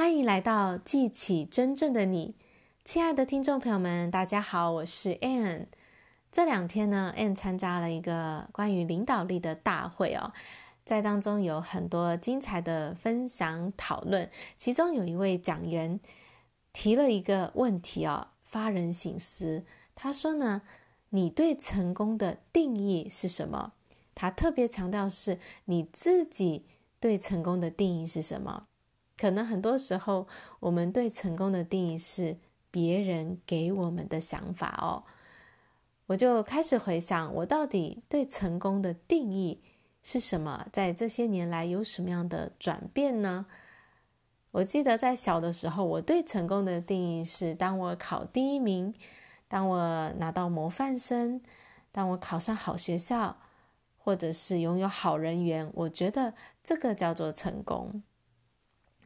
欢迎来到记起真正的你，亲爱的听众朋友们，大家好，我是 Anne。这两天呢，Anne 参加了一个关于领导力的大会哦，在当中有很多精彩的分享讨论，其中有一位讲员提了一个问题哦，发人省思。他说呢，你对成功的定义是什么？他特别强调是你自己对成功的定义是什么？可能很多时候我们对成功的定义是别人给我们的想法哦。我就开始回想，我到底对成功的定义是什么？在这些年来有什么样的转变呢？我记得在小的时候，我对成功的定义是：当我考第一名，当我拿到模范生，当我考上好学校。或者是拥有好人缘，我觉得这个叫做成功。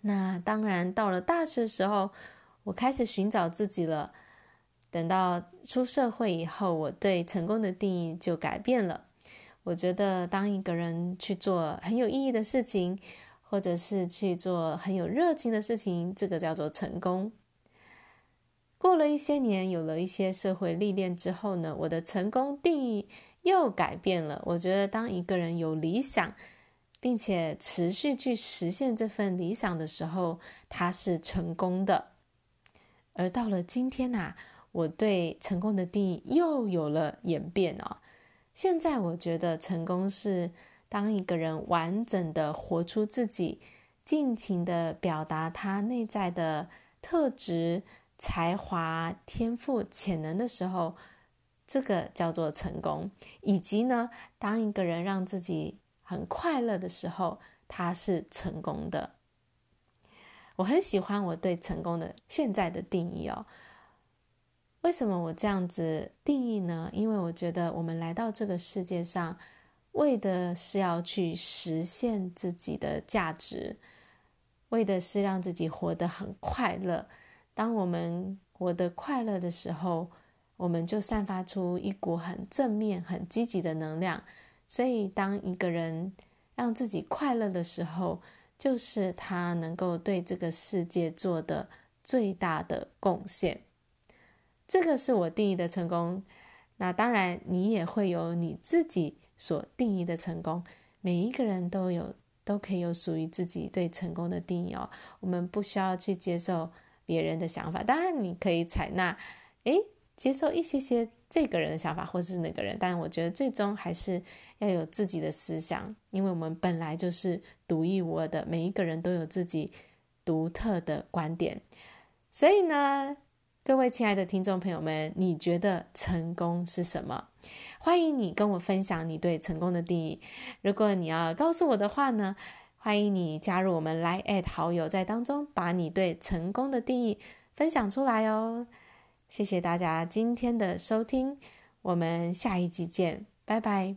那当然，到了大学的时候，我开始寻找自己了。等到出社会以后，我对成功的定义就改变了。我觉得，当一个人去做很有意义的事情，或者是去做很有热情的事情，这个叫做成功。过了一些年，有了一些社会历练之后呢，我的成功定义。又改变了。我觉得，当一个人有理想，并且持续去实现这份理想的时候，他是成功的。而到了今天呐、我对成功的定义又有了演变哦。现在我觉得，成功是当一个人完整的活出自己，尽情的表达他内在的特质、才华、天赋、潜能的时候。这个叫做成功，以及呢，当一个人让自己很快乐的时候，他是成功的。我很喜欢我对成功的现在的定义哦。为什么我这样子定义呢？因为我觉得我们来到这个世界上，为的是要去实现自己的价值，为的是让自己活得很快乐。当我们活得快乐的时候，我们就散发出一股很正面、很积极的能量。所以，当一个人让自己快乐的时候，就是他能够对这个世界做的最大的贡献。这个是我定义的成功。那当然，你也会有你自己所定义的成功。每一个人都有，都可以有属于自己对成功的定义哦。我们不需要去接受别人的想法。当然，你可以采纳，诶。接受一些些这个人的想法，或者是那个人，但我觉得最终还是要有自己的思想，因为我们本来就是独一无二的，每一个人都有自己独特的观点。所以呢，各位亲爱的听众朋友们，你觉得成功是什么？欢迎你跟我分享你对成功的定义。如果你要告诉我的话呢，欢迎你加入我们 LINE@ 好友，在当中把你对成功的定义分享出来哦。谢谢大家今天的收听，我们下一集见，拜拜。